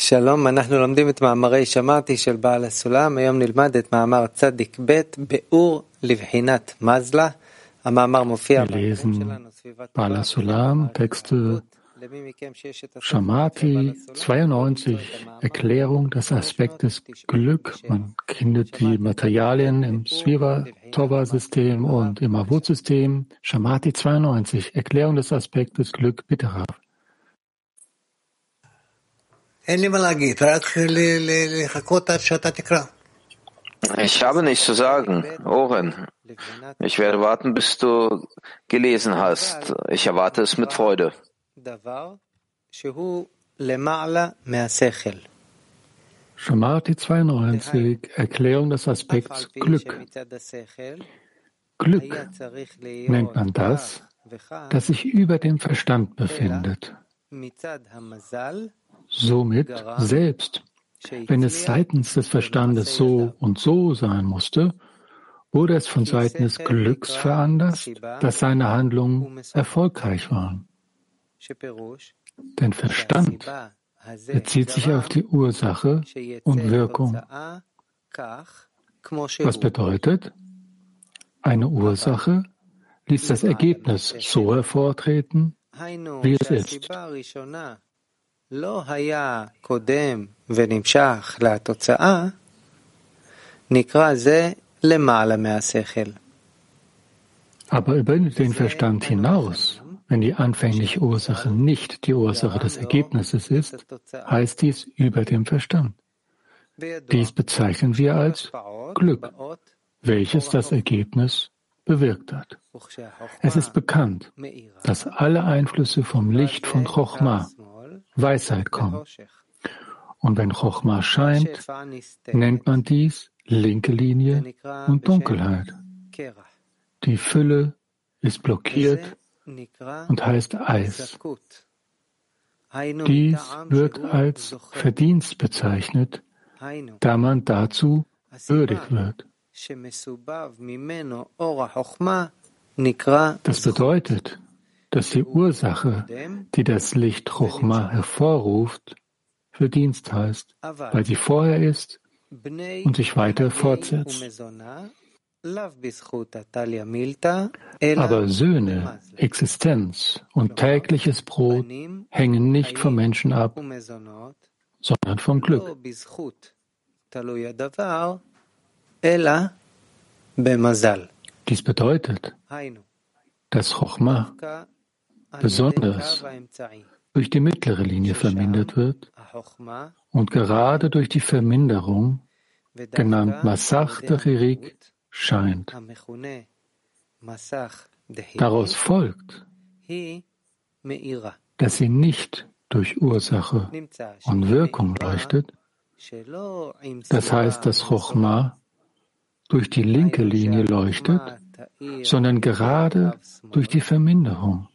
שלום, אנחנו לומדים את מאמרי שמעתי של בעל הסולם, היום נלמד את מאמר צדיק ב', ביאור לבחינת מזלה. המאמר מופיע שלנו, סביבת Sulam, Texte Shamati 92, Erklärung des Aspektes Glück. Man findet die Materialien im Sviva-Tova-System und im Avut-System. Shamati 92, Erklärung des Aspektes Glück, bitte Rav. Ich habe nichts zu sagen, Oren. Ich werde warten, bis du gelesen hast. Ich erwarte es mit Freude. Shamati 92, Erklärung des Aspekts Glück. Glück nennt man das, das sich über dem Verstand befindet. Somit selbst, wenn es seitens des Verstandes so und so sein musste, wurde es von Seiten des Glücks veranlasst, dass seine Handlungen erfolgreich waren. Denn Verstand bezieht sich auf die Ursache und Wirkung. Was bedeutet, eine Ursache ließ das Ergebnis so hervortreten, wie es ist. Aber über den Verstand hinaus, wenn die anfängliche Ursache nicht die Ursache des Ergebnisses ist, heißt dies über dem Verstand. Dies bezeichnen wir als Glück, welches das Ergebnis bewirkt hat. Es ist bekannt, dass alle Einflüsse vom Licht von Chochma Weisheit kommt. Und wenn Chochma scheint, nennt man dies linke Linie und Dunkelheit. Die Fülle ist blockiert und heißt Eis. Dies wird als Verdienst bezeichnet, da man dazu würdig wird. Das bedeutet, dass die Ursache, die das Licht Chochma hervorruft, Verdienst heißt, weil sie vorher ist und sich weiter fortsetzt. Aber Söhne, Existenz und tägliches Brot hängen nicht vom Menschen ab, sondern vom Glück. Dies bedeutet, dass Chochma besonders durch die mittlere Linie vermindert wird und gerade durch die Verminderung, genannt Masach Dechirik, scheint. Daraus folgt, dass sie nicht durch Ursache und Wirkung leuchtet, das heißt, dass Chochma durch die linke Linie leuchtet, sondern gerade durch die Verminderung.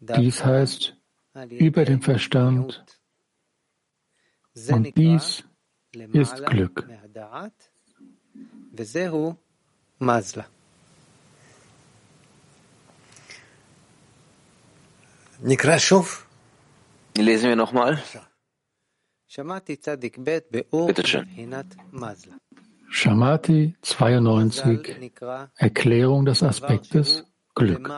Dies heißt über den Verstand und dies ist Glück. Lesen wir nochmal. Bitte schön. Shamati 92, Erklärung des Aspektes Glück.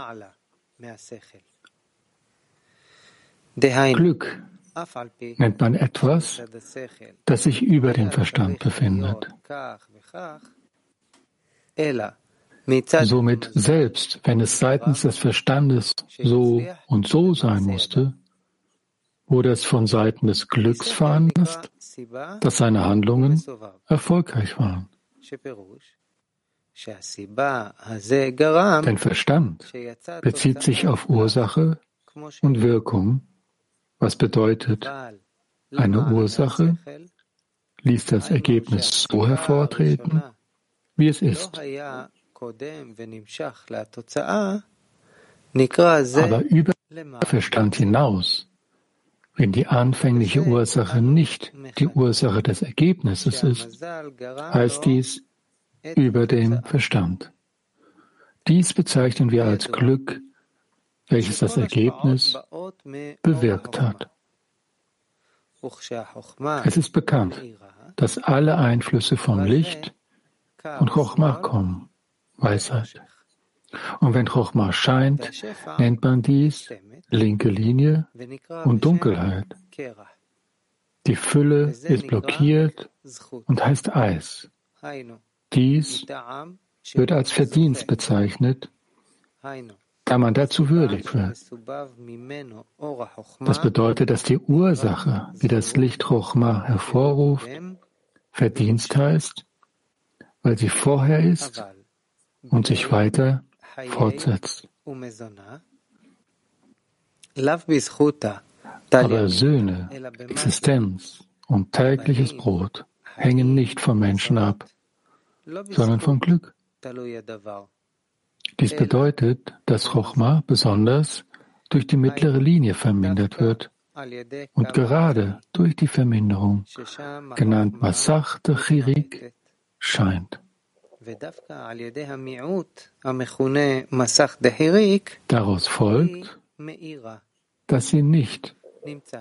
Glück nennt man etwas, das sich über dem Verstand befindet. Somit selbst, wenn es seitens des Verstandes so und so sein musste, wurde es von Seiten des Glücks veranlasst, dass seine Handlungen erfolgreich waren. Denn Verstand bezieht sich auf Ursache und Wirkung, was bedeutet, eine Ursache? ließ das Ergebnis so hervortreten, wie es ist. Aber über Verstand hinaus, wenn die anfängliche Ursache nicht die Ursache des Ergebnisses ist, heißt dies über dem Verstand. Dies bezeichnen wir als Glück, welches das Ergebnis bewirkt hat. Es ist bekannt, dass alle Einflüsse vom Licht und Chochmah kommen, Weisheit. Und wenn Chochmah scheint, nennt man dies linke Linie und Dunkelheit. Die Fülle ist blockiert und heißt Eis. Dies wird als Verdienst bezeichnet, da man dazu würdig wird. Das bedeutet, dass die Ursache, die das Licht Chochma hervorruft, Verdienst heißt, weil sie vorher ist und sich weiter fortsetzt. Aber Söhne, Existenz und tägliches Brot hängen nicht vom Menschen ab, sondern vom Glück. Dies bedeutet, dass Chochma besonders durch die mittlere Linie vermindert wird und gerade durch die Verminderung, genannt Masach de Chirik, scheint. Daraus folgt, dass sie nicht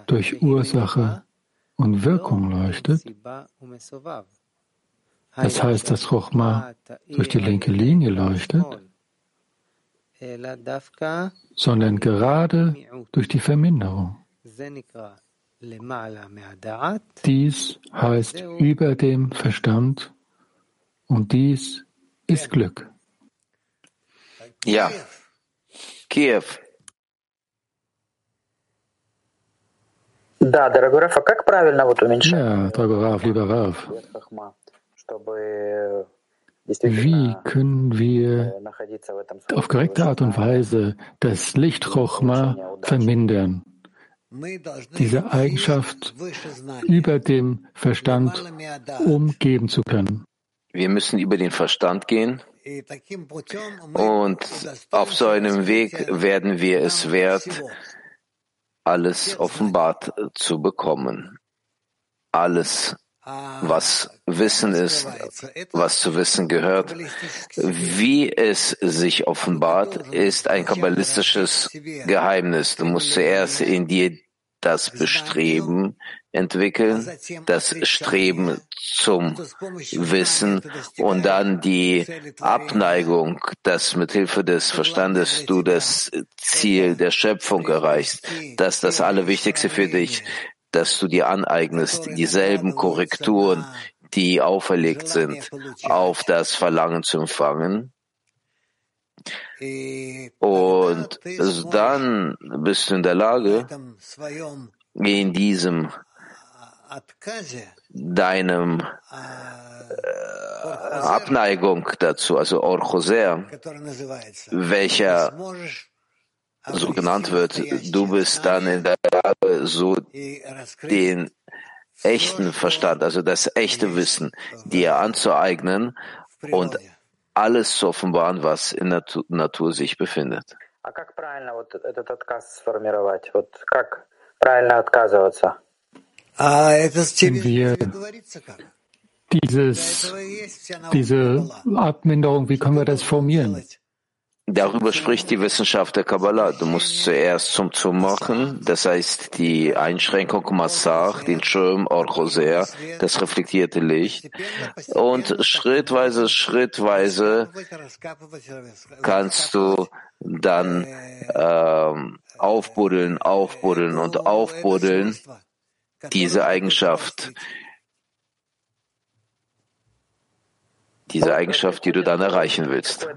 durch Ursache und Wirkung leuchtet. Das heißt, dass Chochma durch die linke Linie leuchtet, sondern gerade durch die Verminderung. Dies heißt über dem Verstand und dies ist Glück. Ja. Kiew. Ja, дорогой Раф, а как правильно вот уменьшать? Ja, дорогой Раф, lieber Raf. Wie können wir auf korrekte Art und Weise das Licht Chochma vermindern? Diese Eigenschaft über dem Verstand umgeben zu können. Wir müssen über den Verstand gehen und auf so einem Weg werden wir es wert, alles offenbart zu bekommen. Alles was Wissen ist, was zu Wissen gehört. Wie es sich offenbart, ist ein kabbalistisches Geheimnis. Du musst zuerst in dir das Bestreben entwickeln, das Streben zum Wissen und dann die Abneigung, dass mit Hilfe des Verstandes du das Ziel der Schöpfung erreichst. Das ist das Allerwichtigste für dich dass du dir aneignest, dieselben Korrekturen, die auferlegt sind, auf das Verlangen zu empfangen. Und dann bist du in der Lage, in diesem deinem äh, Abneigung dazu, also Orchoser, welcher so genannt wird, du bist dann in der Lage, so den echten Verstand, also das echte Wissen, dir anzueignen und alles zu offenbaren, was in der Natur sich befindet. Wir dieses, diese Abminderung, wie können wir das formieren? Darüber spricht die Wissenschaft der Kabbalah. Du musst zuerst zum Zum machen, das heißt die Einschränkung Massach, den Schirm, Orchoser, das reflektierte Licht. Und schrittweise, schrittweise kannst du dann ähm, aufbuddeln, aufbuddeln und aufbuddeln diese Eigenschaft diese Eigenschaft, die du dann erreichen willst.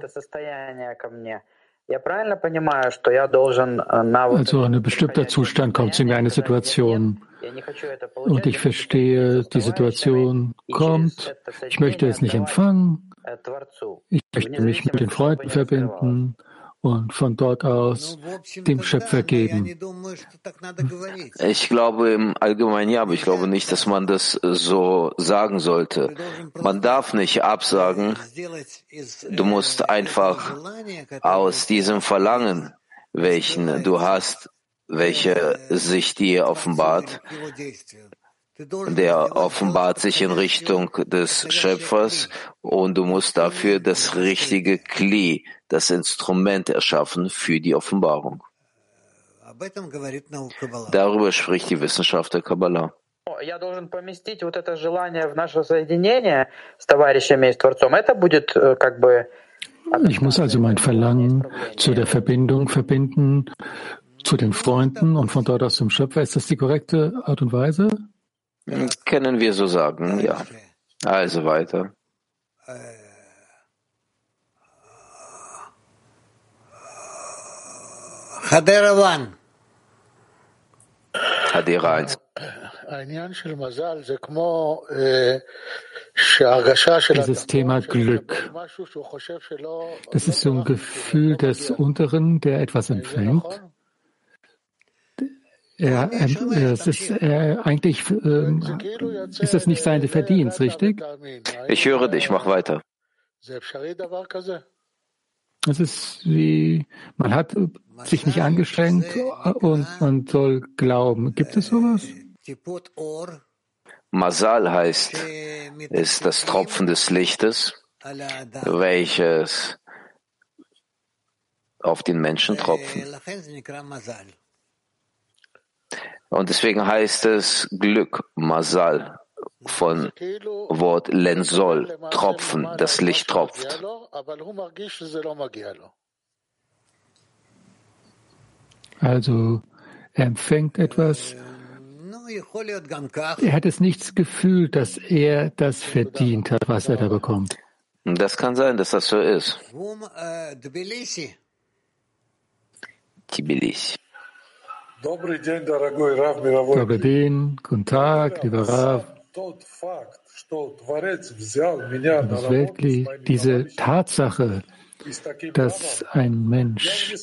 Also ein bestimmter Zustand kommt zu mir, eine Situation. Und ich verstehe, die Situation kommt. Ich möchte es nicht empfangen. Ich möchte mich mit den Freunden verbinden und von dort aus dem Schöpfer geben. Ich glaube im Allgemeinen ja, aber ich glaube nicht, dass man das so sagen sollte. Man darf nicht absagen. Du musst einfach aus diesem Verlangen, welchen du hast, welche sich dir offenbart, der offenbart sich in Richtung des Schöpfers und du musst dafür das richtige Kli, das Instrument erschaffen für die Offenbarung. Darüber spricht die Wissenschaft der Kabbalah. я должен поместить вот это желание в наше соединение с товарищами и с Творцом. Это будет э, как бы ich muss also mein Verlangen zu der Verbindung verbinden, zu den Freunden und von dort aus zum Schöpfer. Ist das die korrekte Art und Weise? Können wir so sagen, ja. Also weiter. Hadera 1. Hadera 1. Dieses Thema Glück, das ist so ein Gefühl des Unteren, der etwas empfängt. Er, er, es ist, er, eigentlich äh, ist es nicht sein Verdienst, richtig? Ich höre dich, mach weiter. Es ist wie, man hat sich nicht angestrengt und man soll glauben. Gibt es sowas? Masal heißt, ist das Tropfen des Lichtes, welches auf den Menschen tropfen. Und deswegen heißt es Glück, Masal, von Wort Lensol, Tropfen, das Licht tropft. Also er empfängt etwas, er hat es nichts gefühlt, dass er das verdient hat, was er da bekommt. Das kann sein, dass das so ist. Tbilisi. Добрый день, guten Tag, lieber Rav. Das Weltli, diese Tatsache, dass ein Mensch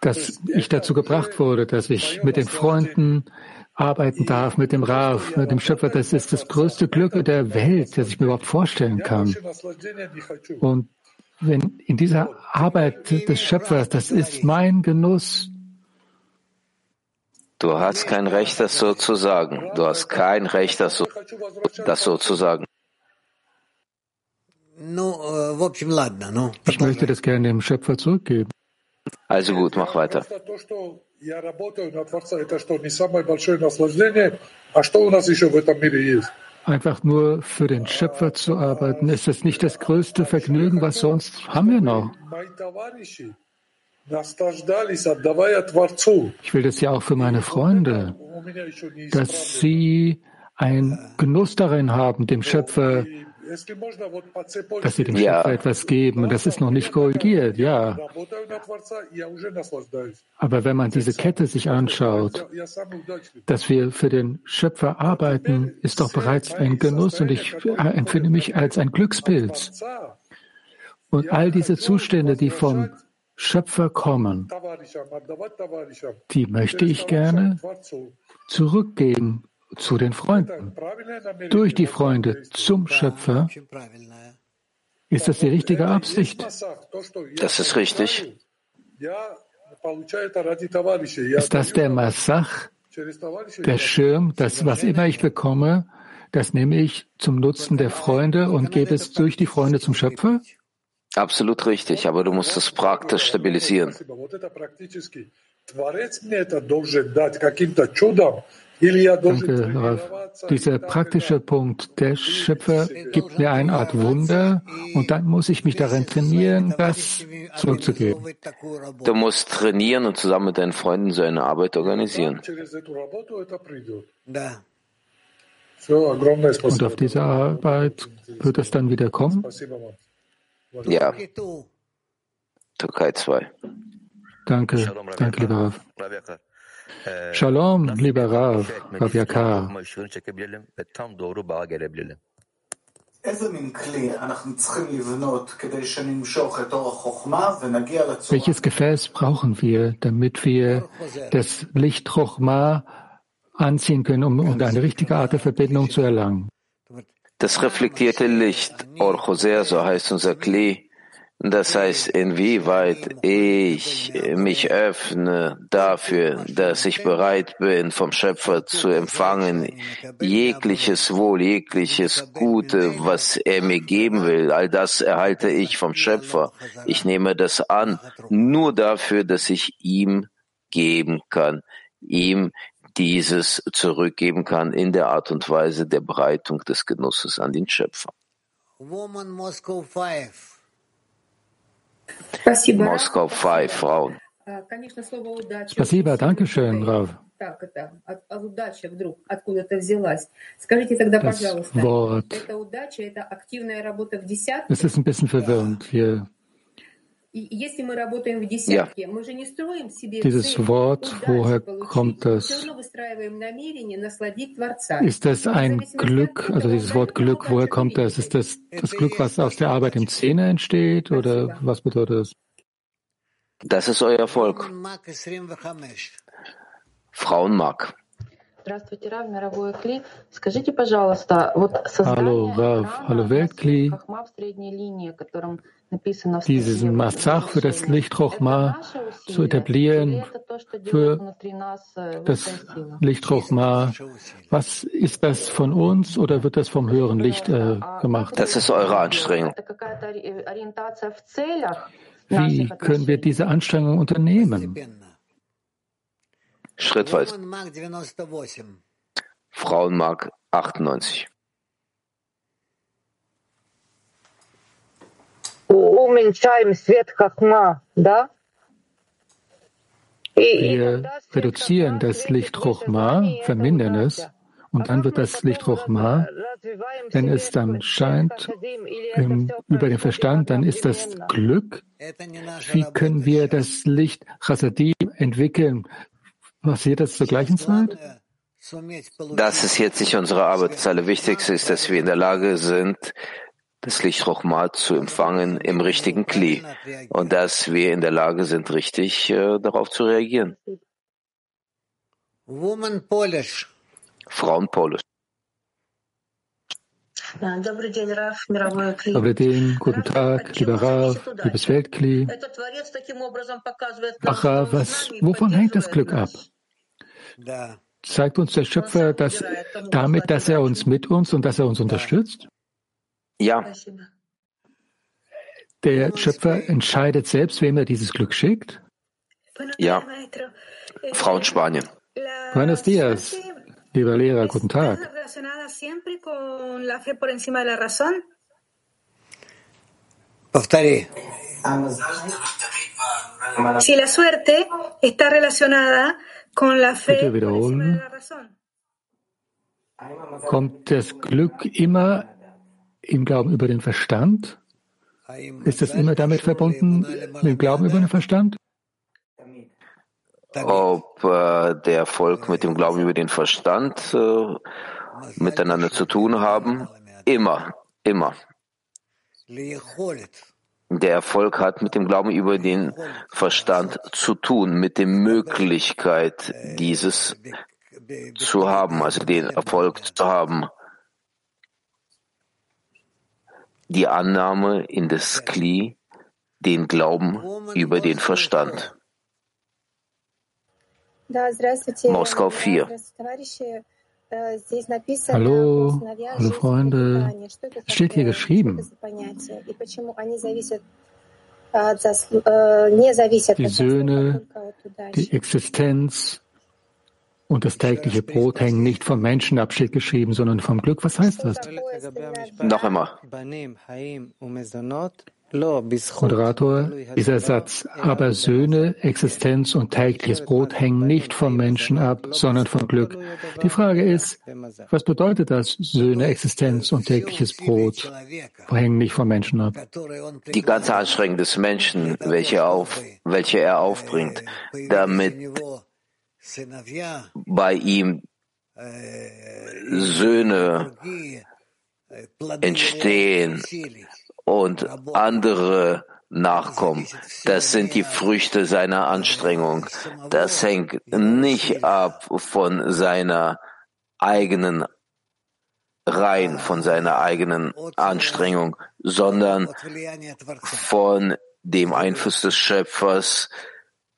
dass ich dazu gebracht wurde, dass ich mit den Freunden arbeiten darf, mit dem Raf, mit dem Schöpfer. Das ist das größte Glück der Welt, das ich mir überhaupt vorstellen kann. Und wenn in dieser Arbeit des Schöpfers, das ist mein Genuss. Du hast kein Recht, das so zu sagen. Du hast kein Recht, das so, das so zu sagen. Ich möchte das gerne dem Schöpfer zurückgeben. Also gut, mach weiter. Einfach nur für den Schöpfer zu arbeiten, ist das nicht das größte Vergnügen, was sonst haben wir noch? Ich will das ja auch für meine Freunde, dass sie einen Genuss darin haben, dem Schöpfer dass sie dem ja. Schöpfer etwas geben. Und das ist noch nicht korrigiert, ja. Aber wenn man diese Kette sich anschaut, dass wir für den Schöpfer arbeiten, ist doch bereits ein Genuss und ich empfinde mich als ein Glückspilz. Und all diese Zustände, die vom Schöpfer kommen, die möchte ich gerne zurückgeben zu den Freunden, durch die Freunde zum Schöpfer. Ist das die richtige Absicht? Das ist richtig. Ist das der Massach, der Schirm, das, was immer ich bekomme, das nehme ich zum Nutzen der Freunde und gebe es durch die Freunde zum Schöpfer? Absolut richtig, aber du musst es praktisch stabilisieren. Danke, Ralf. Dieser praktische Punkt, der Schöpfer gibt mir eine Art Wunder und dann muss ich mich darin trainieren, das zurückzugeben. Du musst trainieren und zusammen mit deinen Freunden so eine Arbeit organisieren. Und auf diese Arbeit wird es dann wieder kommen? Ja. Türkei 2. Danke, danke, lieber Ralf. Shalom, lieber Rav, Rav Yakar. Welches Gefäß brauchen wir, damit wir das Licht Chochma anziehen können, um, um eine richtige Art der Verbindung zu erlangen? Das reflektierte Licht, Orchoser, so heißt unser Klee, das heißt, inwieweit ich mich öffne dafür, dass ich bereit bin, vom Schöpfer zu empfangen, jegliches Wohl, jegliches Gute, was er mir geben will, all das erhalte ich vom Schöpfer. Ich nehme das an, nur dafür, dass ich ihm geben kann, ihm dieses zurückgeben kann in der Art und Weise der Bereitung des Genusses an den Schöpfer. Moskau 5, Frauen. Спасибо, danke schön, Rav. Das Wort, es ist ein bisschen verwirrend hier. ja. Dieses Wort, woher kommt das? Ist das ein Glück, also dieses Wort Glück, woher kommt das? Ist das das Glück, was aus der Arbeit im Zähne entsteht oder was bedeutet das? Das ist euer Volk. Frauenmark. Hallo Rav, hallo Weltkli. Diesen Massach für das Licht Chochma zu etablieren, für das Licht Chochma. Was ist das von uns oder wird das vom höheren Licht äh, gemacht? Das ist eure Anstrengung. Wie können wir diese Anstrengung unternehmen? schrittweise. Frauenmark 98. Wir reduzieren das Licht Chochma, vermindern es, und dann wird das Licht Chochma, wenn es dann scheint im, ähm, über den Verstand, dann ist das Glück. Wie können wir das Licht Chassadim entwickeln, Passiert das zur gleichen Zeit? Das ist jetzt nicht unsere Arbeit. Das Allerwichtigste ist, dass wir in der Lage sind, das Licht Chochma zu empfangen im richtigen Kli und dass wir in der Lage sind, richtig äh, darauf zu reagieren. Woman Polish. Frauen Polish. Aber den guten Tag, lieber Rav, liebes Weltkli. Ach, was, wovon hängt das Glück ab? Zeigt uns der Schöpfer dass damit, dass er uns mit uns und dass er uns unterstützt? Ja. Der Schöpfer entscheidet selbst, wem er dieses Glück schickt? Ja. Frauen Spanien. Buenos dias, lieber Lehrer, guten Tag. Повтори. Si la suerte está relacionada con la fe Bitte por encima de wiederholen. la razón. Kommt das Glück immer im Glauben über den Verstand? Ist das immer damit verbunden, mit dem Glauben über den Verstand? Ob äh, der Erfolg mit dem Glauben über den Verstand äh, miteinander zu tun haben? Immer, immer. Der Erfolg hat mit dem Glauben über den Verstand zu tun, mit der Möglichkeit, dieses zu haben, also den Erfolg zu haben. Die Annahme in das Kli, den Glauben über den Verstand. Moskau 4. Hallo, hallo Freunde. Es steht hier geschrieben, die Söhne, die Existenz und das tägliche Brot hängen nicht vom Menschen ab, steht geschrieben, sondern vom Glück. Was heißt das? Noch einmal. Moderator, dieser Satz, aber Söhne, Existenz und tägliches Brot hängen nicht vom Menschen ab, sondern vom Glück. Die Frage ist, was bedeutet das, Söhne, Existenz und tägliches Brot hängen nicht vom Menschen ab? Die ganze Anstrengung des Menschen, welche, er auf, welche er aufbringt, damit bei ihm Söhne entstehen und andere nachkommen. Das sind die Früchte seiner Anstrengung. Das hängt nicht ab von seiner eigenen rein von seiner eigenen Anstrengung, sondern von dem Einfluss des Schöpfers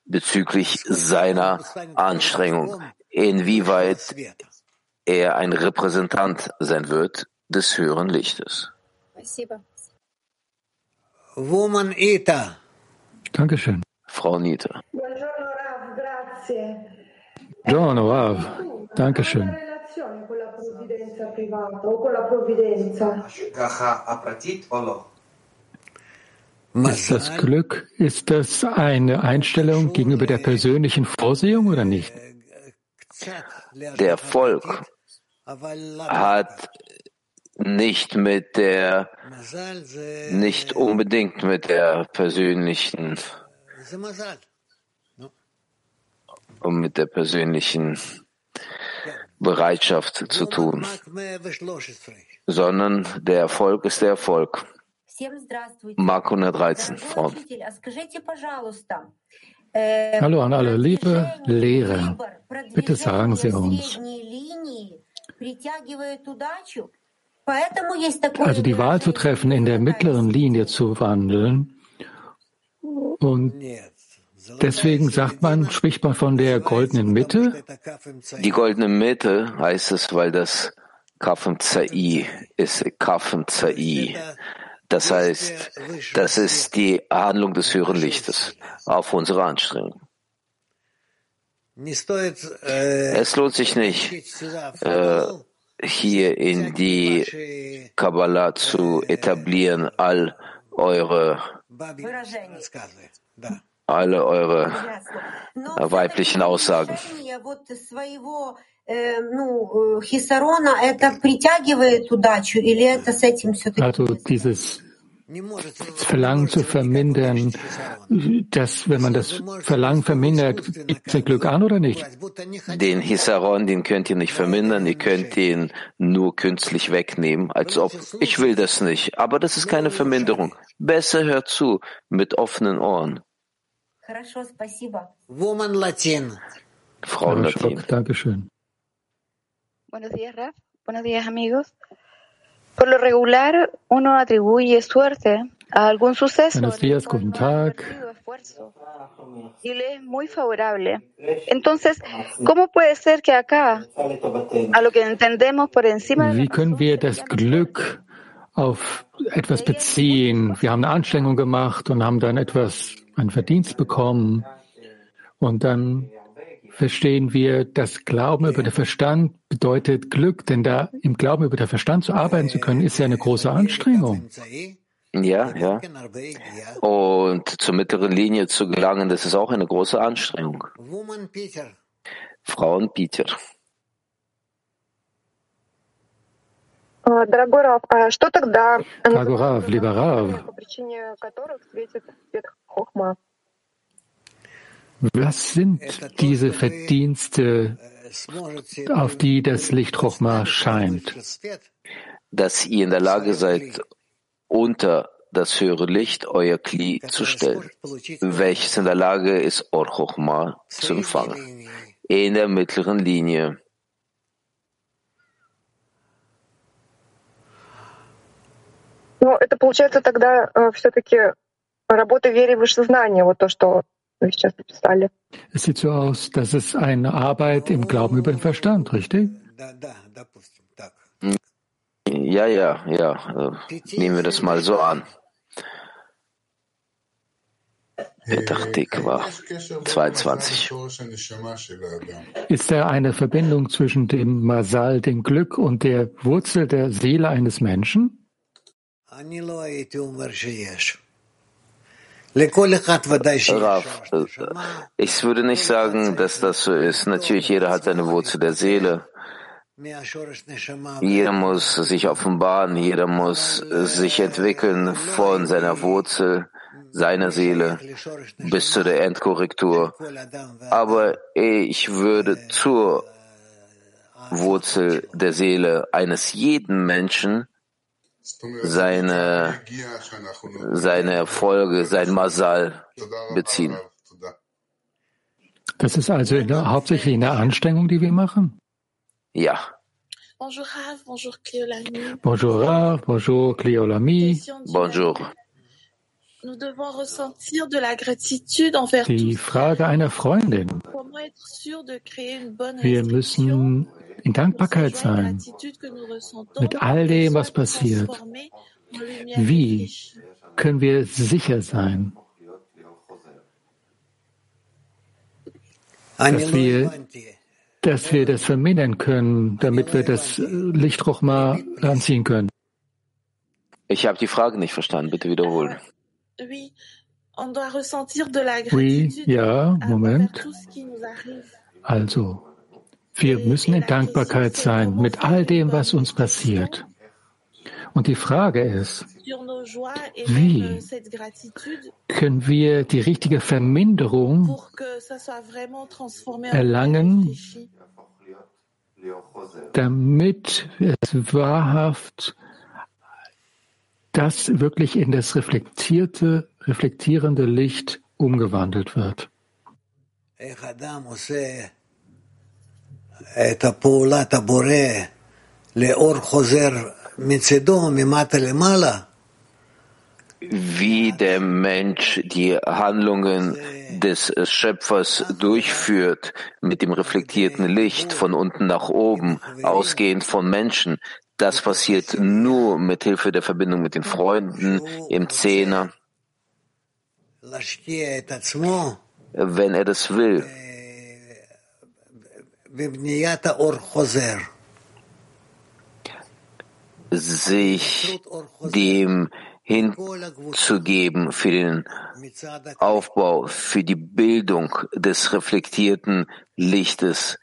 bezüglich seiner Anstrengung, inwieweit er ein Repräsentant sein wird des höheren Lichtes. Woman Ita. Dankeschön. Frau Niete. John, wow, danke schön. Ist das Glück, ist das eine Einstellung gegenüber der persönlichen Vorsehung oder nicht? Der Erfolg hat nicht mit der, nicht unbedingt mit der persönlichen und mit der persönlichen Bereitschaft zu tun, sondern der Erfolg ist der Erfolg. Mark 113, Frauen. Hallo an alle liebe Lehrer. Bitte sagen Sie uns. Also die Wahl zu treffen, in der mittleren Linie zu wandeln. Und deswegen sagt man, spricht man von der goldenen Mitte. Die goldene Mitte heißt es, weil das Kafem Zai ist Kafem Zai. Das heißt, das ist die Handlung des höheren Lichtes auf unsere Anstrengung. Es lohnt sich nicht, äh, hier in die Kabbalah zu etablieren, all eure, alle eure weiblichen Aussagen. Also dieses Verlangen zu vermindern, dass, wenn man das Verlangen vermindert, gibt es Glück an oder nicht? Den Hisaron, den könnt ihr nicht vermindern, ihr könnt ihn nur künstlich wegnehmen, als ob, ich will das nicht. Aber das ist keine Verminderung. Besser hört zu, mit offenen Ohren. Frau Latin. Dankeschön. Buenos días, Raf. Buenos días, amigos. Por lo regular, uno atribuye suerte a algún suceso. Buenos días, guten Tag. Y le es muy favorable. Entonces, ¿cómo puede ser que acá, a lo que entendemos por encima Wie können wir das Glück auf etwas beziehen? Wir haben eine Anstrengung gemacht und haben dann etwas, einen Verdienst bekommen. Und dann verstehen wir, dass Glauben über den Verstand bedeutet Glück, denn da im Glauben über den Verstand zu arbeiten zu können, ist ja eine große Anstrengung. Ja, ja. Und zur mittleren Linie zu gelangen, das ist auch eine große Anstrengung. Frauen Peter. Дорогой Рав, а что тогда Дорогой Рав, lieber Rav, по причине которых светит свет Хохма? Was sind diese Verdienste, auf die das Licht Chochma scheint? Dass ihr in der Lage seid, unter das höhere Licht euer Kli zu stellen, welches in der Lage ist, Or Chochma zu empfangen. In der mittleren Linie. Ну, это получается тогда э, все-таки работа в вере выше знания, вот то, что вы сейчас написали. es sieht so aus, dass es eine Arbeit im Glauben über den Verstand, richtig? Ja, ja, ja. Nehmen wir das mal so an. Petach Tikva 22. Ist da eine Verbindung zwischen dem Masal, dem Glück und der Wurzel der Seele eines Menschen? Rav, ich würde nicht sagen, dass das so ist. Natürlich, jeder hat seine Wurzel der Seele. Jeder muss sich offenbaren, jeder muss sich entwickeln von seiner Wurzel, seiner Seele bis zu der Endkorrektur. Aber ich würde zur Wurzel der Seele eines jeden Menschen seine, seine Erfolge, sein Masal beziehen. Das ist also in der, hauptsächlich eine Anstrengung, die wir machen? Ja. Bonjour Rav, bonjour Cléolami. Bonjour Rav, bonjour Cléolami. Bonjour. Die Frage einer Freundin. Wir müssen in Dankbarkeit sein mit all dem, was passiert. Wie können wir sicher sein, dass wir dass wir das vermindern können, damit wir das Licht mal anziehen können. Ich habe die Frage nicht verstanden. Bitte wiederholen. Oui, ja, Moment. Also, wir müssen in Dankbarkeit sein mit all dem, was uns passiert. Und die Frage ist, wie können wir die richtige Verminderung erlangen, damit es wahrhaft das wirklich in das reflektierte, reflektierende Licht umgewandelt wird. Wie der Mensch die Handlungen des Schöpfers durchführt mit dem reflektierten Licht von unten nach oben, ausgehend von Menschen, das passiert nur mit Hilfe der Verbindung mit den Freunden im Zehner. Wenn er das will, sich dem hinzugeben für den Aufbau, für die Bildung des reflektierten Lichtes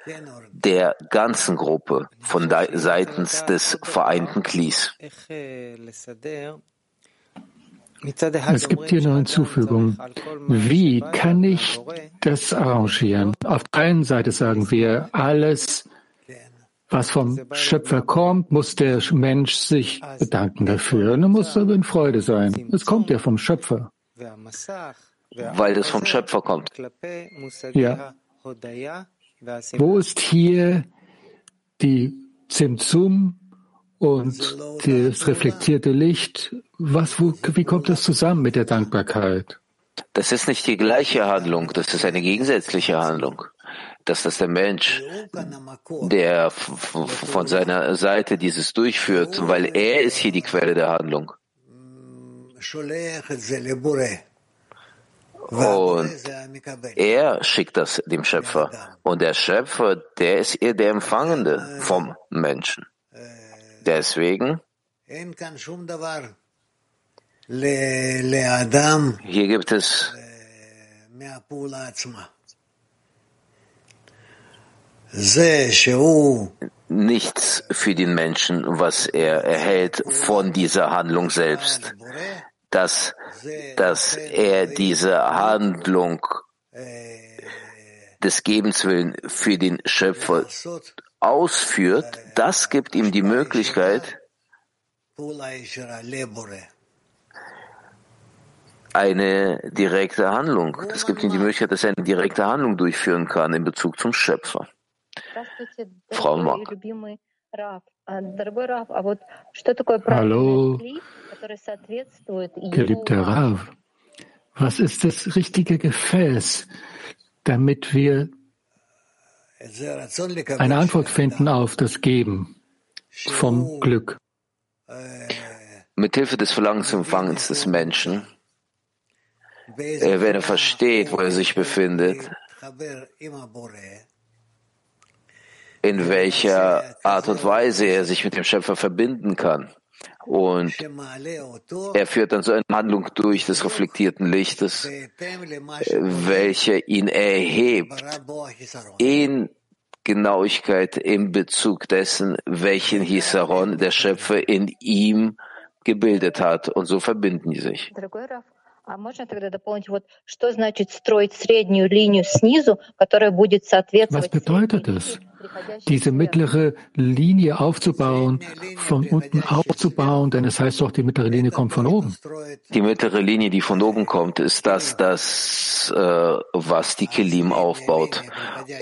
der ganzen Gruppe von seitens des vereinten Klis. Es gibt hier eine Hinzufügung. Wie kann ich das arrangieren? Auf der einen Seite sagen wir, alles was vom Schöpfer kommt, muss der Mensch sich bedanken dafür. Und er muss aber in Freude sein. Es kommt ja vom Schöpfer. Weil das vom Schöpfer kommt. Ja. Wo ist hier die Zimtzum und das reflektierte Licht? Was, wo, wie kommt das zusammen mit der Dankbarkeit? Das ist nicht die gleiche Handlung, das ist eine gegensätzliche Handlung dass das der Mensch, der von seiner Seite dieses durchführt, weil er ist hier die Quelle der Handlung. Und er schickt das dem Schöpfer. Und der Schöpfer, der ist eher der Empfangende vom Menschen. Deswegen, hier gibt es nichts für den Menschen, was er erhält von dieser Handlung selbst. Dass, dass er diese Handlung des Gebens willen für den Schöpfer ausführt, das gibt ihm die Möglichkeit, eine direkte Handlung. Das gibt ihm die Möglichkeit, dass er eine direkte Handlung durchführen kann in Bezug zum Schöpfer. Frau Mock. Hallo, geliebter Rav. Was ist das richtige Gefäß, damit wir eine Antwort finden auf das Geben vom Glück? Mithilfe des Verlangensempfangens des Menschen, wenn er versteht, wo er sich befindet, in welcher Art und Weise er sich mit dem Schöpfer verbinden kann. Und er führt dann so eine Handlung durch des reflektierten Lichtes, welche ihn erhebt in Genauigkeit im Bezug dessen, welchen Hisaron der Schöpfer in ihm gebildet hat. Und so verbinden die sich. А можно тогда дополнить, вот что значит строить среднюю линию снизу, которая будет соответствовать... Was bedeutet es, diese mittlere Linie aufzubauen, von unten aufzubauen, denn es heißt doch, die mittlere Linie kommt von oben. Die mittlere Linie, die von oben kommt, ist das, das äh, was die Kelim aufbaut.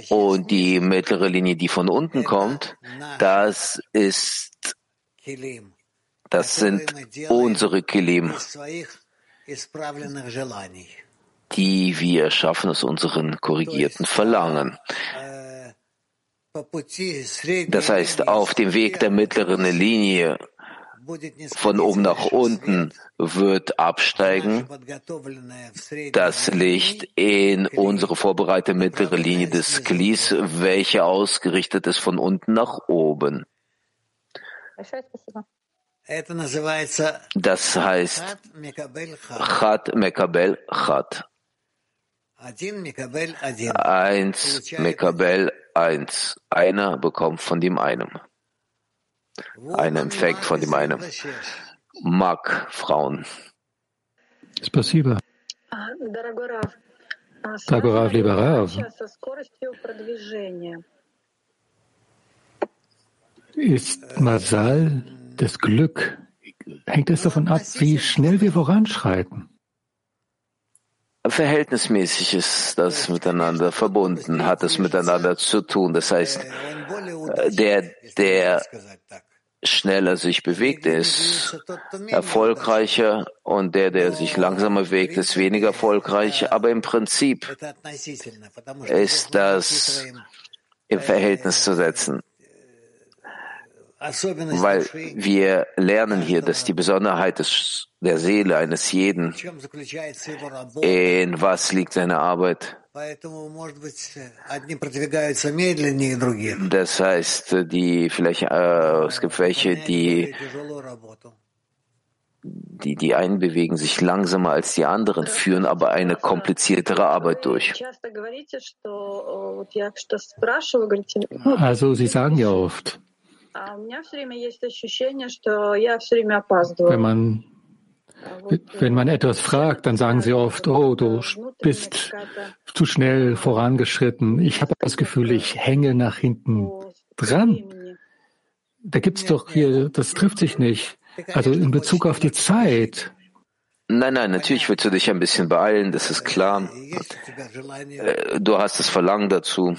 Und die mittlere Linie, die von unten kommt, das ist, das sind unsere Kelim die wir schaffen aus unseren korrigierten Verlangen. Das heißt, auf dem Weg der mittleren Linie von oben nach unten wird absteigen, das Licht in unsere vorbereitete mittlere Linie des Glies, welche ausgerichtet ist von unten nach oben. Das heißt Chat Mekabel Chat. Eins Mekabel eins. Einer bekommt von dem einen. Einer empfängt von dem einen. Mag Frauen. Спасибо. Дорогой lieber Rav. Ist Masal das Glück? Hängt es davon ab, wie schnell wir voranschreiten? Verhältnismäßig ist das miteinander verbunden, hat es miteinander zu tun. Das heißt, der, der schneller sich bewegt, ist erfolgreicher und der, der sich langsamer bewegt, ist weniger erfolgreich. Aber im Prinzip ist das im Verhältnis zu setzen weil wir lernen hier, dass die Besonderheit des, der Seele eines jeden, in was liegt seine Arbeit. Das heißt, die vielleicht äh, es gibt welche, die die, die einen bewegen sich langsamer als die anderen, führen aber eine kompliziertere Arbeit durch. Also Sie sagen ja oft, wenn man, wenn man etwas fragt, dann sagen sie oft, oh, du bist zu schnell vorangeschritten. Ich habe das Gefühl, ich hänge nach hinten dran. Da gibt's doch hier, das trifft sich nicht. Also in Bezug auf die Zeit. Nein, nein, natürlich willst du dich ein bisschen beeilen, das ist klar. Äh, du hast das Verlangen dazu,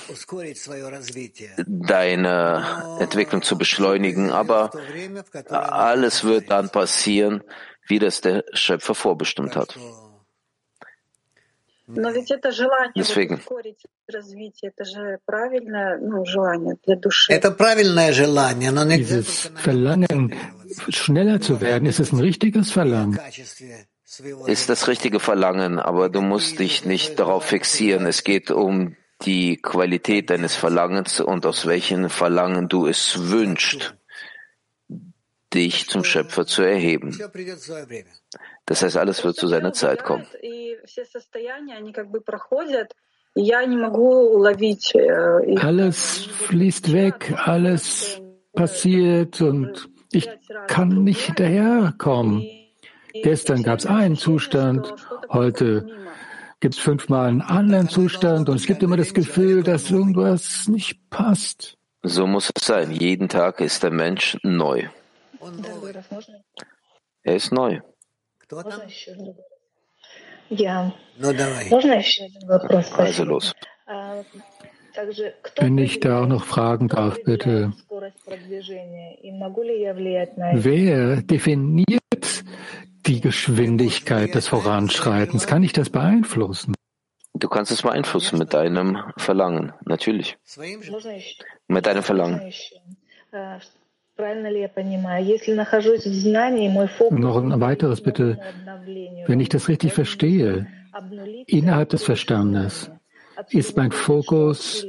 deine Entwicklung zu beschleunigen, aber alles wird dann passieren, wie das der Schöpfer vorbestimmt hat. Deswegen. Dieses Verlangen, schneller zu werden, ist es ein richtiges Verlangen ist das richtige Verlangen, aber du musst dich nicht darauf fixieren. Es geht um die Qualität deines Verlangens und aus welchen Verlangen du es wünschst, dich zum Schöpfer zu erheben. Das heißt, alles wird zu seiner Zeit kommen. Alles fließt weg, alles passiert und ich kann nicht hinterherkommen. Gestern gab es einen Zustand, heute gibt es fünfmal einen anderen Zustand und es gibt immer das Gefühl, dass irgendwas nicht passt. So muss es sein. Jeden Tag ist der Mensch neu. Er ist neu. Also los. Wenn ich da auch noch fragen darf, bitte. Wer definiert die Geschwindigkeit des Voranschreitens? Kann ich das beeinflussen? Du kannst es beeinflussen mit deinem Verlangen, natürlich. Mit deinem Verlangen. Noch ein weiteres bitte. Wenn ich das richtig verstehe, innerhalb des Verstandes ist mein Fokus,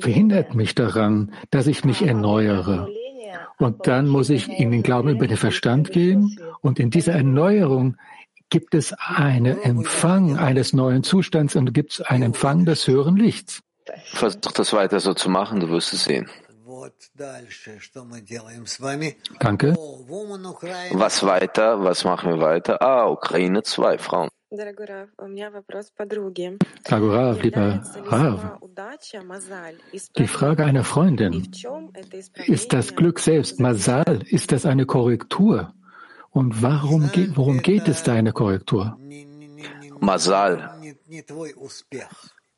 verhindert mich daran, dass ich mich erneuere. Und dann muss ich in den Glauben über den Verstand gehen. Und in dieser Erneuerung gibt es einen Empfang eines neuen Zustands und gibt es einen Empfang des höheren Lichts. Versuch das weiter so zu machen, du wirst es sehen. Danke. Was weiter? Was machen wir weiter? Ah, Ukraine, zwei Frauen. Agora, lieber Rav, die Frage einer Freundin, ist das Glück selbst, Masal, ist das eine Korrektur? Und warum, worum geht es da eine Korrektur? Masal,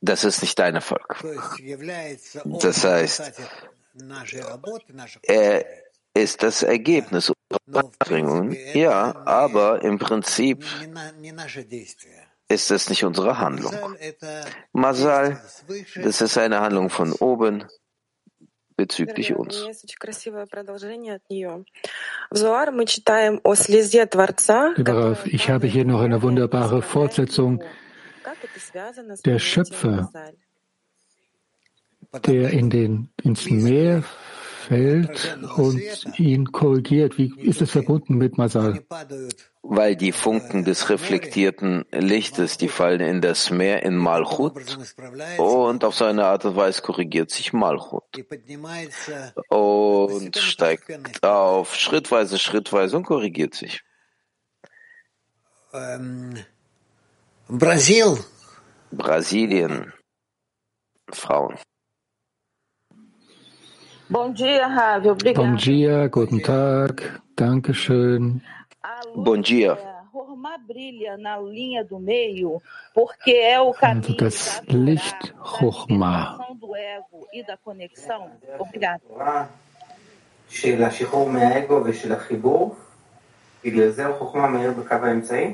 das ist nicht dein Erfolg. Das heißt, er ist das Ergebnis Anstrengungen. Ja, aber im Prinzip ist es nicht unsere Handlung. Masal, das ist eine Handlung von oben. bezüglich uns. Ich habe hier noch eine wunderbare Fortsetzung. Der Schöpfer, der in den, ins Meer fällt und ihn korrigiert. Wie ist es verbunden mit Masal? Weil die Funken des reflektierten Lichtes, die fallen in das Meer in Malchut und auf seine Art und Weise korrigiert sich Malchut und steigt auf schrittweise, schrittweise und korrigiert sich. Brasil. Brasilien. Frauen. Bom dia, Ravi. Obrigada. Bom dia, guten Tag, Dankeschön. Bom dia. Rormá brilha na linha do meio porque é o Also caminho das da Torá, Licht da Chochma. libertação do ego e da conexão. Obrigada. של השחרור מהאגו ושל החיבור, בגלל זה החוכמה מאיר בקו האמצעי?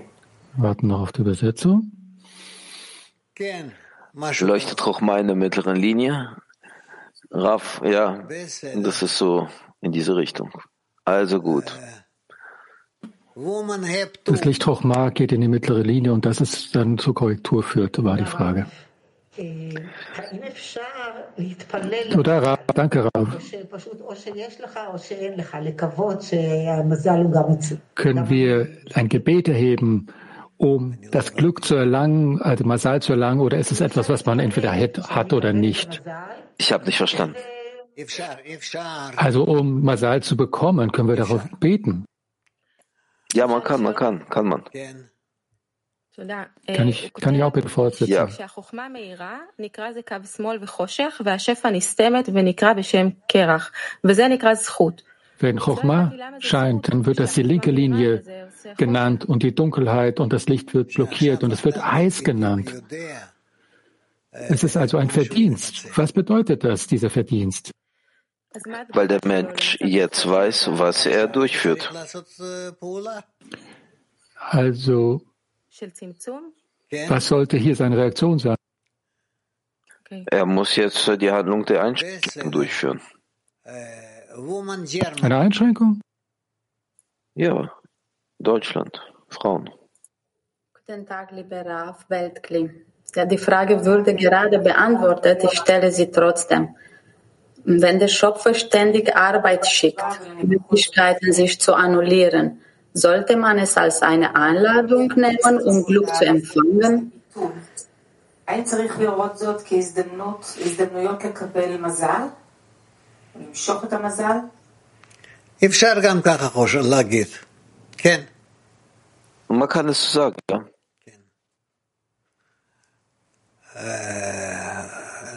Warten noch auf die Übersetzung. כן, משהו Leuchtet Chochma in der mittleren Linie? Raf, ja, das ist so in diese Richtung. Also gut. Woman have Das to. Licht Chochma geht in die mittlere Linie und dass es dann zur Korrektur führt, war die Frage. האם אפשר להתפלל Toda Rav, danke Rav. שפשוט או שיש לך או שאין לך, לקוות שהמזל הוא גם אצלי. Können wir ein Gebet erheben, um das Glück zu erlangen, also Masal zu erlangen, oder ist es etwas, was man entweder hat, hat oder nicht? Ich habe nicht verstanden. Also um Masal zu bekommen, können wir darauf beten. Ja, man kann, man kann, kann man. Kann ich, kann ich auch bitte fortsetzen? Ja. Wenn Chochma scheint, dann wird das die linke Linie genannt und die Dunkelheit und das Licht wird blockiert und es wird heiß genannt. Es ist also ein Verdienst. Was bedeutet das, dieser Verdienst? Weil der Mensch jetzt weiß, was er durchführt. Also, was sollte hier seine Reaktion sein? Er muss jetzt die Handlung der Einschränkung durchführen. Eine Einschränkung? Ja, Deutschland, Frauen. Guten Tag, lieber Raf Weltkling. Die Frage wurde gerade beantwortet, ich stelle sie trotzdem. Wenn der Schöpfer ständig Arbeit schickt, Möglichkeiten sich zu annullieren, sollte man es als eine Einladung nehmen, um Glück zu empfangen? Man kann es so sagen, ja.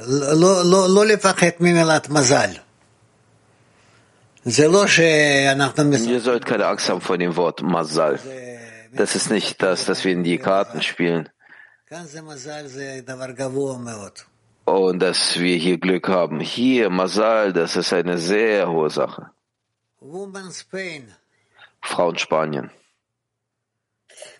לא, לא, לא לפחד ממילת מזל. זה לא שאנחנו Ihr sollt keine Angst haben vor dem Wort Masal. Das ist nicht das, dass wir in die Karten spielen כאן זה מזל, זה דבר גבוה מאוד. und dass wir hier Glück haben. Hier, Masal, das ist eine sehr hohe Sache. Woman Spain. Frauen Spanien.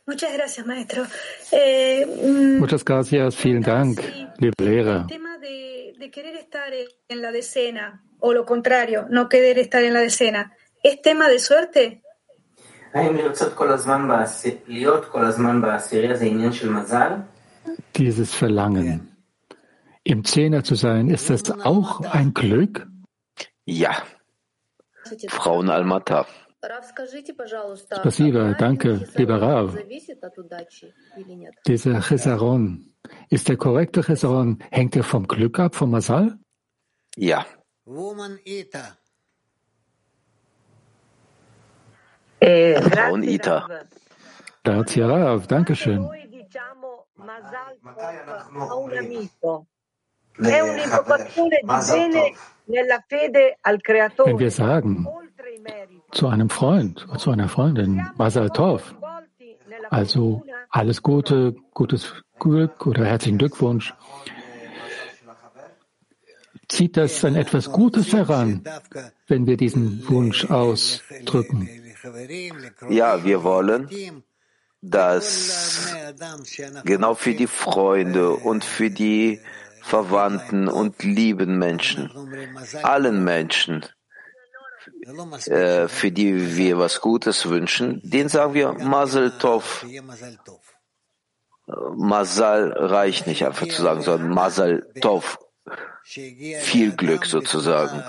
Muchas gracias, maestro. Eh, mm, Muchas gracias, vielen Dank, sí, liebe Lehrer. El tema de, querer estar en la decena, o lo contrario, no querer estar en la decena, ¿es tema de suerte? Dieses Verlangen, im Zehner zu sein, ist das auch ein Glück? Ja. Frauen Almata. Рав, скажите, пожалуйста, Спасибо, danke, lieber Rav. зависит от удачи или нет? Dieser Chesaron, ist der korrekte Chesaron, hängt er vom Glück ab, vom Masal? Ja, Woman Ita. Eh, Frauen Ita. Grazie Rav, Dankeschön. Noi diciamo Masal Tov a un amico. È un'invocazione di bene nella fede al Wenn Creatore. wir sagen zu einem Freund, zu einer Freundin, Masal Tov, also alles Gute, gutes Glück oder herzlichen Glückwunsch, zieht das dann etwas Gutes heran, wenn wir diesen Wunsch ausdrücken. ja, wir wollen, dass genau für die Freunde und für die Verwandten und lieben Menschen, allen Menschen, äh, für die wir was Gutes wünschen, den sagen wir Mazel Tov. Masal reicht nicht einfach zu sagen, sondern Masal Tov. Viel Glück sozusagen.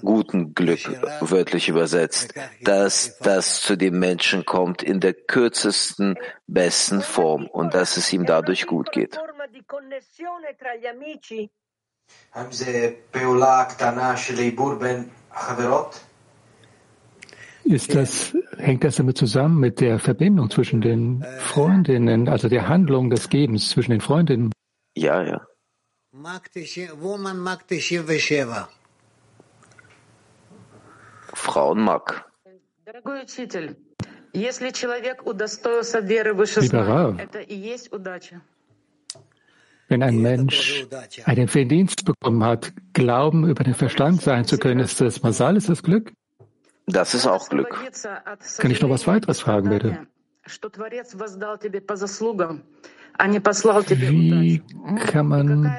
Guten Glück, wörtlich übersetzt, dass das zu dem Menschen kommt in der kürzesten, besten Form und dass es ihm dadurch gut geht. Ist das, hängt das damit zusammen mit der Verbindung zwischen den Freundinnen, also der Handlung des Gebens zwischen den Freundinnen? Ja, ja. Frauen mag. Lieber Rav, wenn ein Mensch einen Verdienst bekommen hat, Glauben über den Verstand sein zu können, ist das Masal, ist das Glück? Das ist auch Glück. Kann ich noch was weiteres fragen, bitte? Wie kann man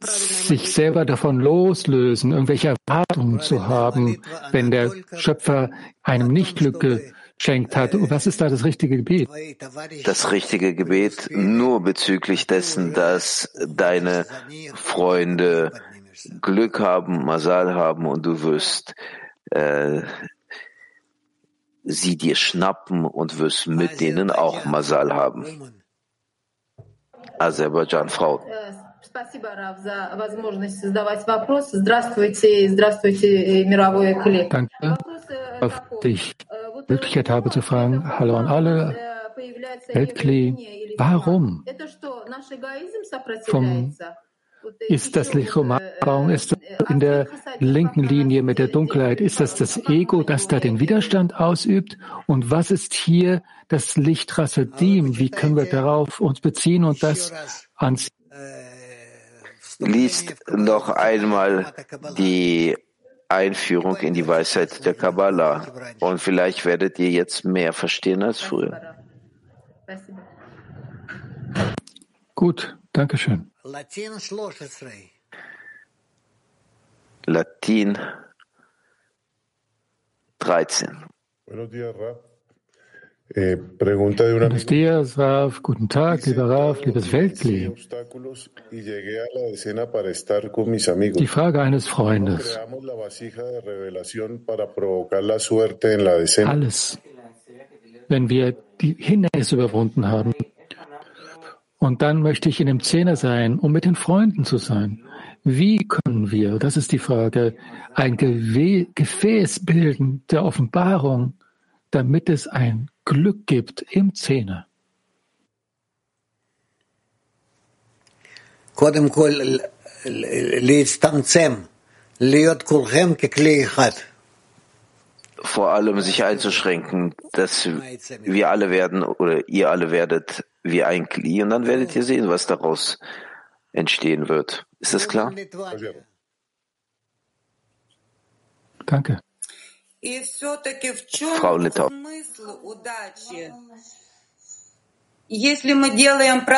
sich selber davon loslösen, irgendwelche Erwartungen zu haben, wenn der Schöpfer einem nicht Glück geschenkt hat? Was ist da das richtige Gebet? Das richtige Gebet nur bezüglich dessen, dass deine Freunde Glück haben, Masal haben und du wirst äh, sie dir schnappen und wirst mit denen auch Masal haben. Aserbaidschan, Frau. Danke, auf dich Möglichkeit habe zu fragen, hallo an alle, Weltkli, warum? Vom ist das Lichromabaum, ist in der linken Linie mit der Dunkelheit, ist das das Ego, das da den Widerstand ausübt? Und was ist hier das Licht Rasadim? Wie können wir darauf uns beziehen und das anziehen? Liest noch einmal die Einführung in die Weisheit der Kabbalah und vielleicht werdet ihr jetzt mehr verstehen als früher. Gut, danke schön. Latin 13. Eh, Buenos días, Raf. Guten Tag, lieber Raf, liebes amigos. Die Frage eines Freundes. Alles. Wenn wir die Hindernisse überwunden haben, und dann möchte ich in dem Zehner sein, um mit den Freunden zu sein. Wie können wir, das ist die Frage, ein Gefäß bilden der Offenbarung, damit es ein Glück gibt im Zehner? קודם כל, להצטמצם, להיות כולכם ככלי אחד. vor allem sich einzuschränken, dass wir alle werden oder ihr alle werdet wie ein Kli und dann werdet ihr sehen, was daraus entstehen wird. Ist das klar? Danke. Frau Littau.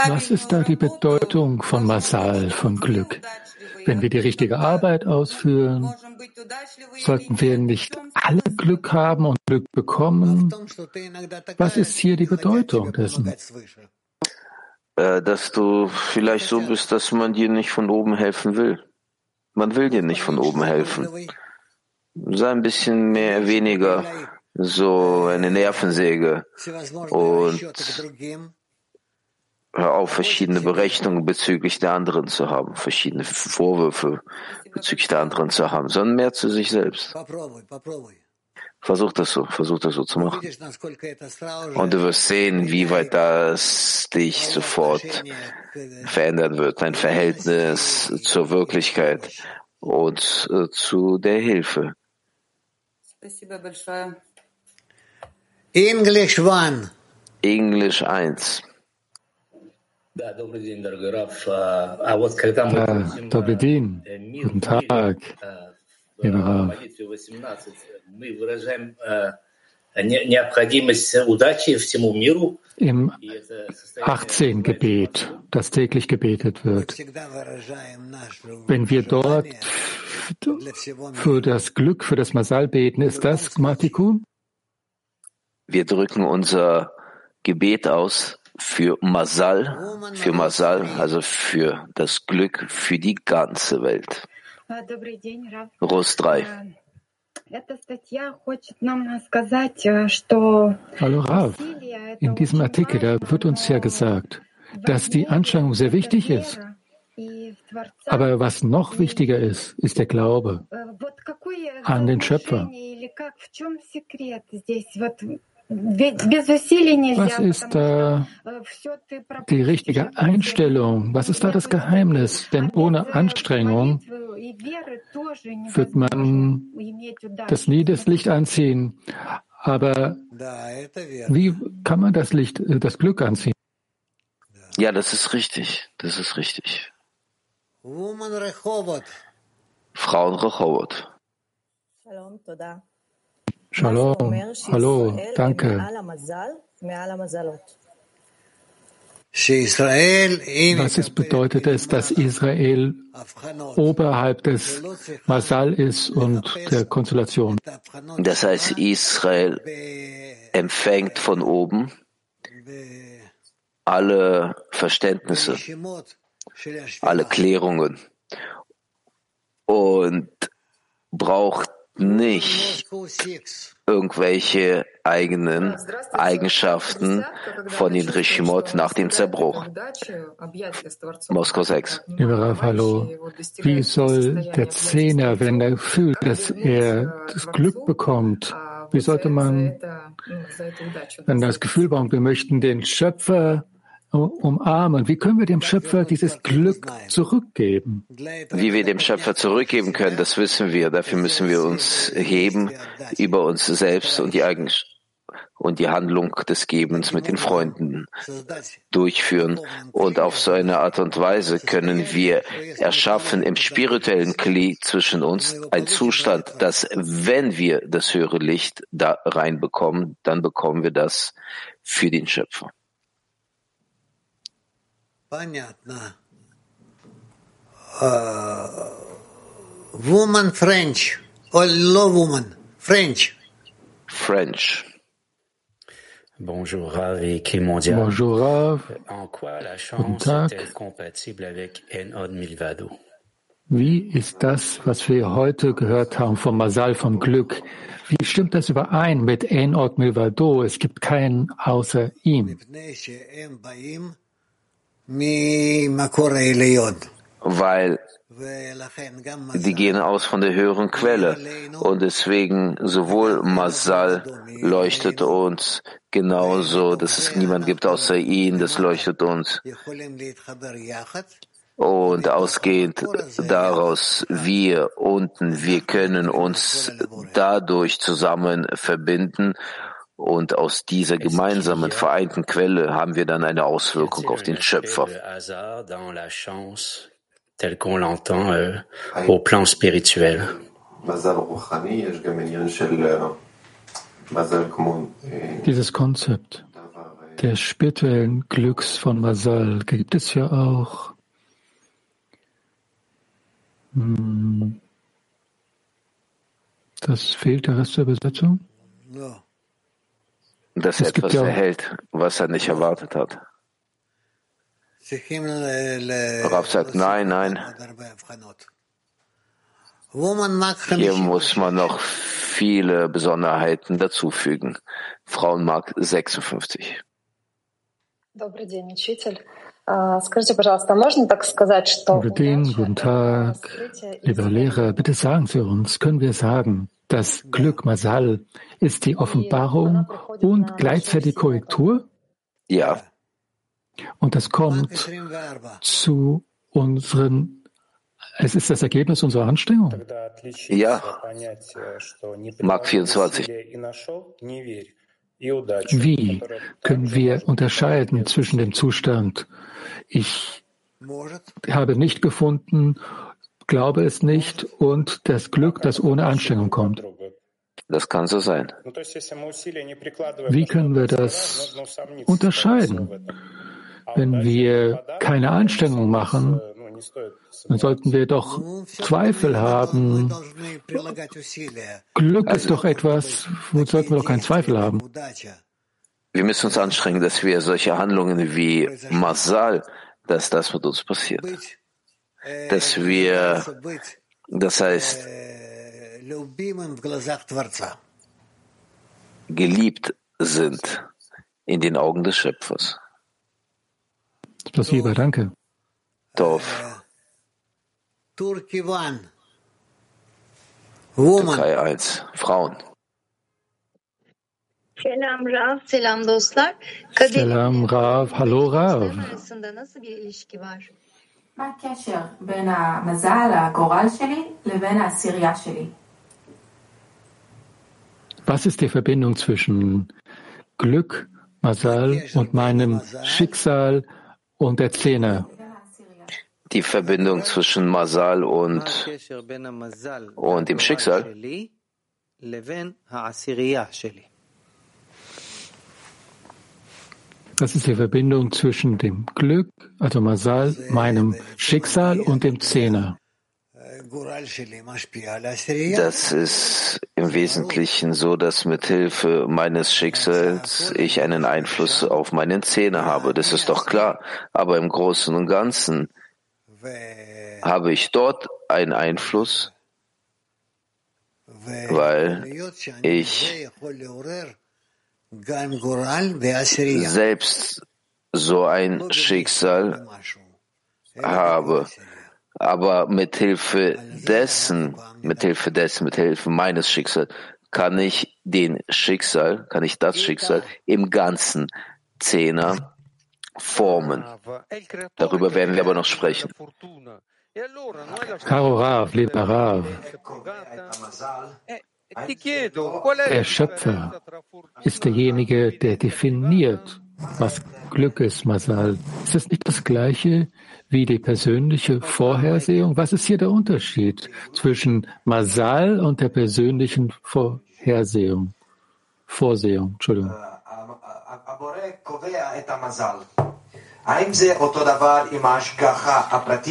Was ist da die Bedeutung von Masal, von Glück? Wenn wir die richtige Arbeit ausführen, sollten wir nicht alle Glück haben und Glück bekommen? Was ist hier die Bedeutung dessen? Dass du vielleicht so bist, dass man dir nicht von oben helfen will. Man will dir nicht von oben helfen. Sei ein bisschen mehr, weniger so eine Nervensäge und hör auf, verschiedene Berechnungen bezüglich der anderen zu haben, verschiedene Vorwürfe bezüglich der anderen zu haben, sondern mehr zu sich selbst. Versuch das so, versuch das so zu machen. Und du wirst sehen, wie weit das dich sofort verändern wird, dein Verhältnis zur Wirklichkeit und äh, zu der Hilfe. English one. Englisch 1. Ja, Dobedin, guten Tag, Rav. Im 18 Gebet, das täglich gebetet wird. Wenn wir dort für das Glück, für das Masal beten, ist das Gmatikun? Wir drücken unser Gebet aus für Masal, für Masal, also für das Glück für die ganze Welt. Rus 3. Hallo Rav, in diesem Artikel, wird uns ja gesagt, dass die Anstrengung sehr wichtig ist. Aber was noch wichtiger ist, ist der Glaube an den Schöpfer. Was ist da die richtige Einstellung? Was ist da das Geheimnis? Denn ohne Anstrengung wird man das nie das Licht anziehen. Aber wie kann man das Licht, äh, das Glück anziehen? Ja, das ist richtig. Das ist richtig. Frauen Rehovot. Shalom, hallo, danke. Was ist, bedeutet es, dass Israel oberhalb des Masal ist und der Konstellation? Das heißt, Israel empfängt von oben alle Verständnisse, alle Klärungen und braucht nicht irgendwelche eigenen Eigenschaften von den Regimot nach dem Zerbruch. Moskau 6. Lieber Rav, hallo. Wie soll der Zehner, wenn er fühlt, dass er das Glück bekommt, wie sollte man dann das Gefühl bekommen, wir möchten den Schöpfer umarmen? Wie können wir dem Schöpfer dieses Glück zurückgeben? Wie wir dem Schöpfer zurückgeben können, das wissen wir. Dafür müssen wir uns heben über uns selbst und die Eigenschaft und die Handlung des Gebens mit den Freunden durchführen. Und auf so eine Art und Weise können wir erschaffen im spirituellen Kli zwischen uns ein Zustand, dass wenn wir das höhere Licht da reinbekommen, dann bekommen wir das für den Schöpfer. Понятно. Uh, woman French or low woman French. French. Bonjour Rav et Clément Bonjour Rav. En quoi la chance est-elle compatible avec Enod Milvado? Wie ist das, was wir heute gehört haben vom Masal, vom Glück? Wie stimmt das überein mit Enod Milvado? Es gibt keinen außer ihm. Weil die gehen aus von der höheren Quelle. und deswegen sowohl Masal leuchtet uns genauso, dass es niemand gibt außer ihn, das leuchtet uns. Und ausgehend daraus, wir unten, wir können uns dadurch zusammen verbinden und aus dieser gemeinsamen vereinten Quelle haben wir dann eine Auswirkung auf den Schöpfer. tel qu'on l'entend euh, au plan spirituel. Dieses Konzept des spirituellen Glücks von Masal gibt es ja auch. Hm, das fehlt der Rest der Übersetzung? Dass er etwas ja erhält, was er nicht erwartet hat. Rav sagt, nein, nein. Hier muss man noch viele Besonderheiten dazufügen. Frauenmarkt 56. Guten guten Tag, lieber Lehrer. Bitte sagen Sie uns, können wir sagen, das Glück Masal ist die Offenbarung und gleichzeitig Korrektur? Ja. Und das kommt zu unseren, es ist das Ergebnis unserer Anstrengung. Ja. Mark 24. Wie können wir unterscheiden zwischen dem Zustand, ich habe nicht gefunden, glaube es nicht und das Glück, das ohne Anstrengung kommt? Das kann so sein. Wie können wir das unterscheiden? Wenn wir keine Anstrengung machen, dann sollten wir doch Zweifel haben. Glück ist doch etwas, wo sollten wir doch keinen Zweifel haben. Wir müssen uns anstrengen, dass wir solche Handlungen wie Masal, dass das mit uns passiert. Dass wir, das heißt, geliebt sind in den Augen des Schöpfers. Spasiba, danke. Tov. Türkei 1. Frauen. Selam Rav. Selam dostlar. Selam Rav. Hallo Rav. arasında nasıl bir ilişki var? מה הקשר בין המזל, הגורל שלי, לבין העשירייה שלי? Was ist die Verbindung zwischen Glück, Masal und meinem Schicksal und der Zehner? Die Verbindung zwischen Masal und, und dem Schicksal. Das ist die Verbindung zwischen dem Glück, also Masal, meinem Schicksal und dem Zehner. Das ist im Wesentlichen so, dass mit Hilfe meines Schicksals ich einen Einfluss auf meinen Zähne habe. Das ist doch klar. Aber im Großen und Ganzen habe ich dort einen Einfluss, weil ich selbst so ein Schicksal habe. Aber mit Hilfe dessen, mit Hilfe dessen, mit Hilfe meines Schicksals, kann ich den Schicksal, kann ich das Schicksal im ganzen Zehner formen. Darüber werden wir aber noch sprechen. Caro Rav, lieber Rav, der Schöpfer ist derjenige, der definiert, was Glück ist, Masal. Ist das nicht das Gleiche wie die persönliche Vorhersehung? Was ist hier der Unterschied zwischen Masal und der persönlichen Vorhersehung? Vorsehung, Entschuldigung.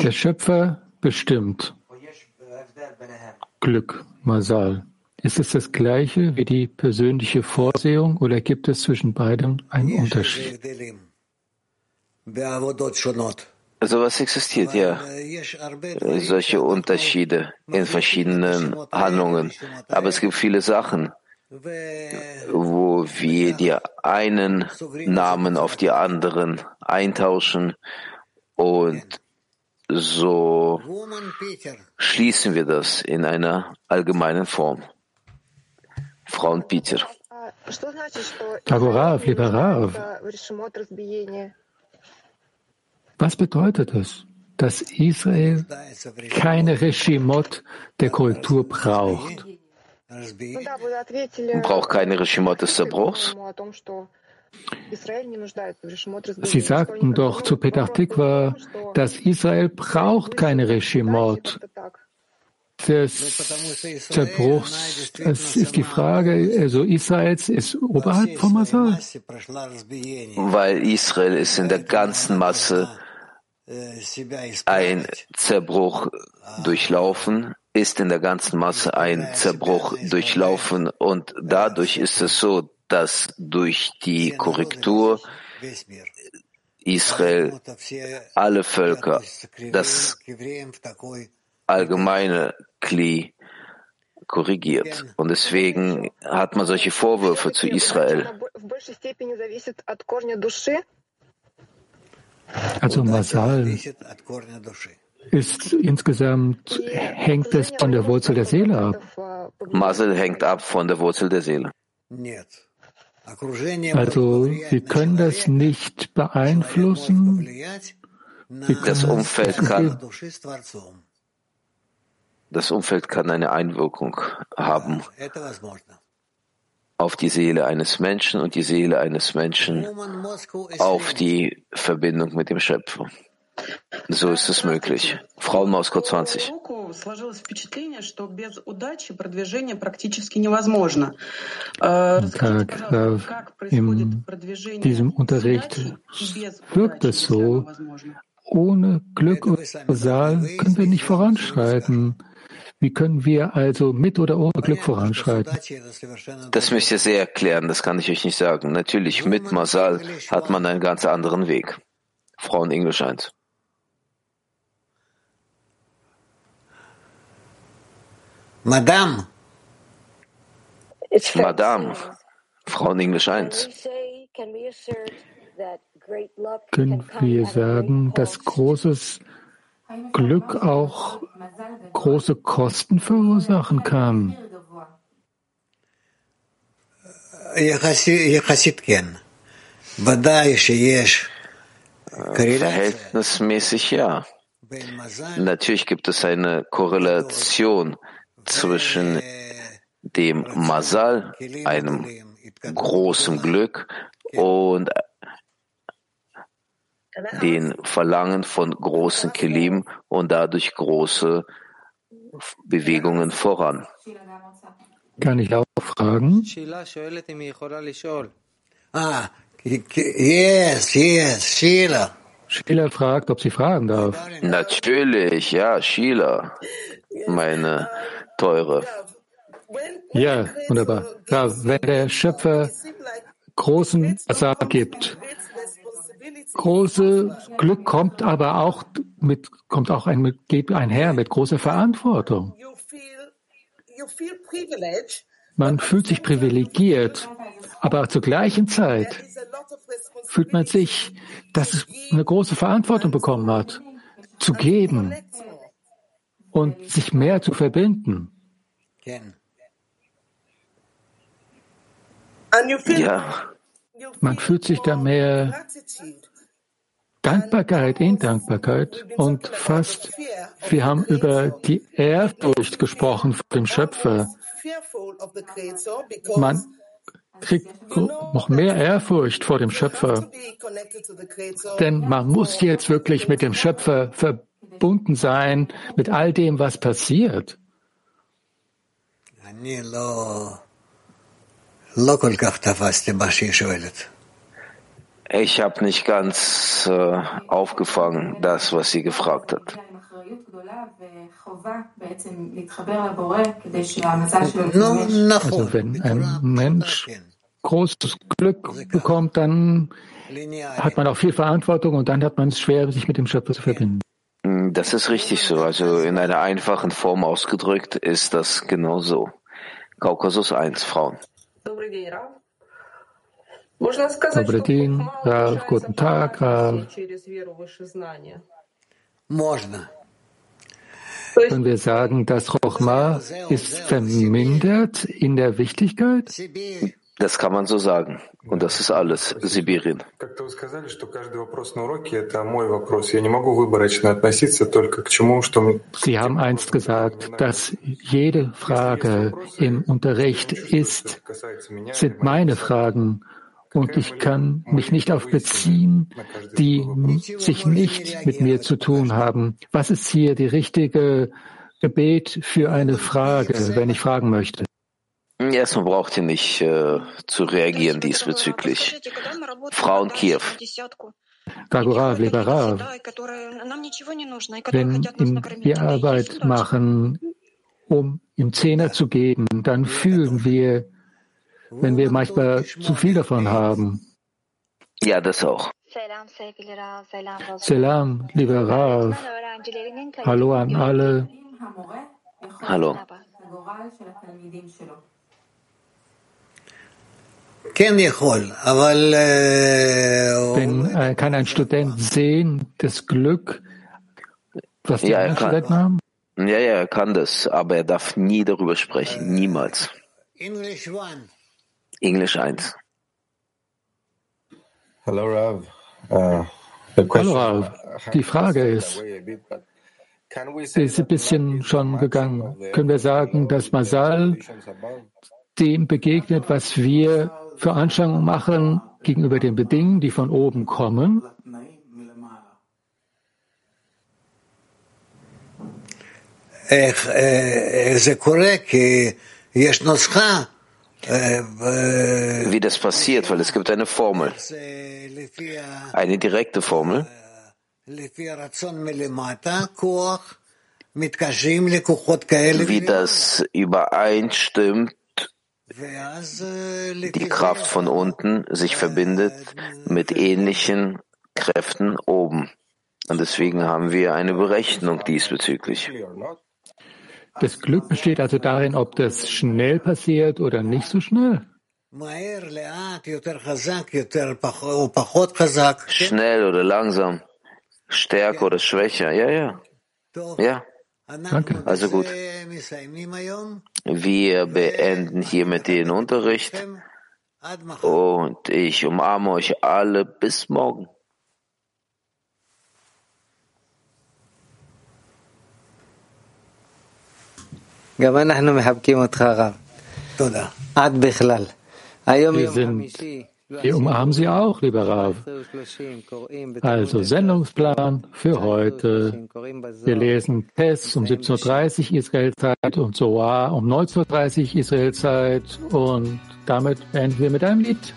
Der Schöpfer bestimmt Glück, Masal. Ist es das Gleiche wie die persönliche Vorsehung oder gibt es zwischen beiden einen Unterschied? Also was existiert ja solche Unterschiede in verschiedenen Handlungen. Aber es gibt viele Sachen, wo wir die einen Namen auf die anderen eintauschen und so schließen wir das in einer allgemeinen Form. Frauen Peter. Tagorav, lieber Rav. Was bedeutet es, dass Israel keine Regimot der Kultur braucht? Braucht keine Regimot des Zerbruchs? Sie sagten doch zu Petach Tikva, dass Israel braucht keine Regimot des Zerbruchs. Es ist die Frage, also Israels ist oberhalb von Masal. Weil Israel ist in der ganzen Masse ein Zerbruch durchlaufen, ist in der ganzen Masse ein Zerbruch durchlaufen und dadurch ist es so, dass durch die Korrektur Israel alle Völker, das allgemeine Kli korrigiert. Und deswegen hat man solche Vorwürfe zu Israel. Also Masal ist insgesamt, hängt es von der Wurzel der Seele ab. Masal hängt ab von der Wurzel der Seele. Also wir können das nicht beeinflussen. Das Umfeld kann, das Umfeld kann eine Einwirkung haben auf die Seele eines Menschen und die Seele eines Menschen auf die Verbindung mit dem Schöpfer. So ist es möglich. Frau Moskau 20. Tag, in diesem Unterricht wirkt es so, ohne Glück und Saal können wir nicht voranschreiten. Wie können wir also mit oder ohne Glück voranschreiten? Das müsst ihr sehr erklären, das kann ich euch nicht sagen. Natürlich, mit Masal hat man einen ganz anderen Weg. Frauen Englisch 1. Madame. Madame. Frauen Englisch 1. Können wir sagen, dass großes Glück auch große Kosten verursachen kann? Verhältnismäßig ja. Natürlich gibt es eine Korrelation zwischen dem Masal, einem großen Glück, und den Verlangen von großen Kelim und dadurch große Bewegungen voran. Kann ich auch fragen? Ah, yes, yes, Sheila. Sheila fragt, ob sie fragen darf. Natürlich, ja, Sheila, meine Teure. Ja, wunderbar. Ja, wenn der Schöpfer großen Asar gibt, große Glück kommt aber auch mit, kommt auch ein, geht einher mit großer Verantwortung. Man fühlt sich privilegiert, aber zur gleichen Zeit fühlt man sich, dass es eine große Verantwortung bekommen hat, zu geben und sich mehr zu verbinden. Ja. Man fühlt sich da mehr Dankbarkeit in Dankbarkeit und fast, wir haben über die Ehrfurcht gesprochen vor dem Schöpfer. Man kriegt noch mehr Ehrfurcht vor dem Schöpfer. Denn man muss jetzt wirklich mit dem Schöpfer verbunden sein, mit all dem, was passiert. Ich habe nicht ganz äh, aufgefangen, das, was sie gefragt hat. Also wenn ein Mensch großes Glück bekommt, dann hat man auch viel Verantwortung und dann hat man es schwer, sich mit dem Schöpfer zu verbinden. Das ist richtig so. Also in einer einfachen Form ausgedrückt ist das genau so. Kaukasus 1, Frauen. Добрый день, Rav, guten Tag, Rav. Können wir sagen, dass Chochma ist vermindert in der Wichtigkeit? Das kann man so sagen. Und das ist alles, Sibirien. Sie haben einst gesagt, dass jede Frage im Unterricht ist, sind meine Fragen. Und ich kann mich nicht auf beziehen, die sich nicht mit mir zu tun haben. Was ist hier die richtige Gebet für eine Frage, wenn ich fragen möchte? Erstmal braucht ihr nicht äh, zu reagieren diesbezüglich. Frauen Kiew. Gagurav, lieber Rav, wenn wir Arbeit machen, um im Zehner zu geben, dann fühlen wir, wenn wir manchmal zu viel davon haben. Ja, das auch. Selam, lieber Rav. Hallo an alle. Hallo. Wenn, äh, kann ein Student sehen, das Glück, was die ja, anderen Studenten haben? Ja, ja, er kann das, aber er darf nie darüber sprechen, niemals. Englisch 1. Hello, Rav. Uh, Hallo, Rav. Die Frage ist, sie ist ein bisschen schon gegangen. Können wir sagen, dass Masal dem begegnet, was wir für Anschauungen machen gegenüber den Bedingungen, die von oben kommen? זה קורה, כי יש נוסחה wie das passiert, weil es gibt eine Formel, eine direkte Formel. Wie das übereinstimmt, die Kraft von unten sich verbindet mit ähnlichen Kräften oben. Und deswegen haben wir eine Berechnung diesbezüglich. Das Glück besteht also darin, ob das schnell passiert oder nicht so schnell. Schnell oder langsam, stärker oder schwächer, ja, ja. Ja. Danke. Also gut. Wir beenden hiermit den Unterricht und ich umarme euch alle bis morgen. גם אנחנו מחבקים אותך הרב. תודה. עד בכלל. היום Wir יום sind, חמישי. wir umarmen Sie auch, lieber Rav. Also Sendungsplan für heute. Wir lesen Tess um 17.30 Uhr Israelzeit und Zoar um 19.30 Uhr Israelzeit und damit enden wir mit einem Lied.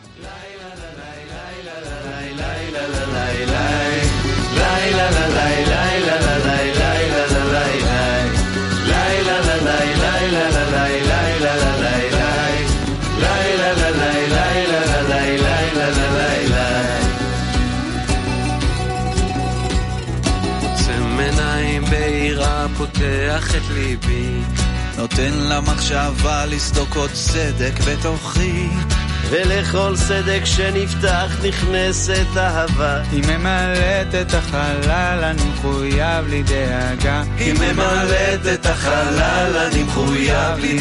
פותח את ליבי. נותן למחשבה לסדוק עוד סדק בתוכי. ולכל סדק שנפתח נכנסת אהבה. היא ממלאת את החלל, אני מחויב לי דאגה. היא ממלאת את החלל, אני מחויב לי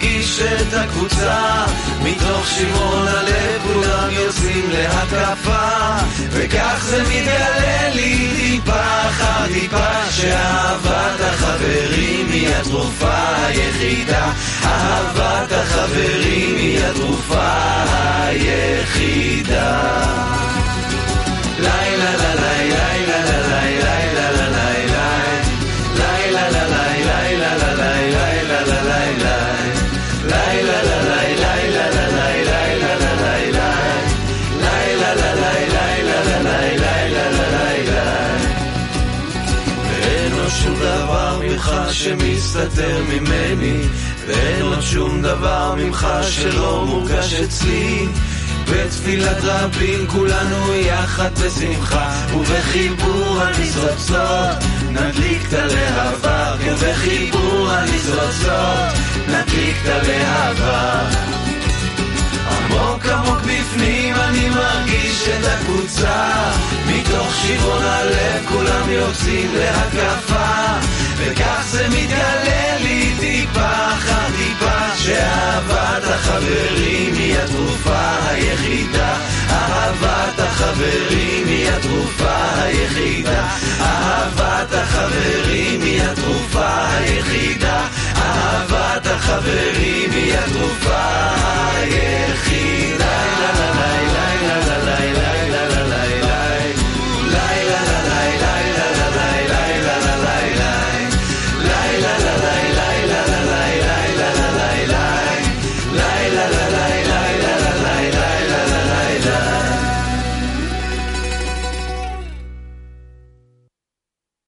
מרגיש את הקבוצה. מתוך שמעון הלב כולם יוצאים להתקפה. וכך זה מתגלה לי טיפה אחר טיפה שאהבת החברים היא התרופה היחידה. אהבת החברים היא התרופה היחידה. לילה לילה לילה שמסתתר ממני ואין עוד שום דבר ממך שלא מורגש אצלי. בתפילת רבים כולנו יחד בשמחה ובחיבור הניצוצות נדליק את הלהבה ובחיבור הניצוצות נדליק את הלהבה עמוק בפנים אני מרגיש את הקבוצה. מתוך שברון הלב כולם יוצאים להקפה. וכך זה מתגלה לי טיפה אחר טיפה שאהבת החברים היא התרופה היחידה. אהבת החברים היא התרופה היחידה. אהבת החברים היא התרופה היחידה. אהבת החברים היא התרופה היחידה.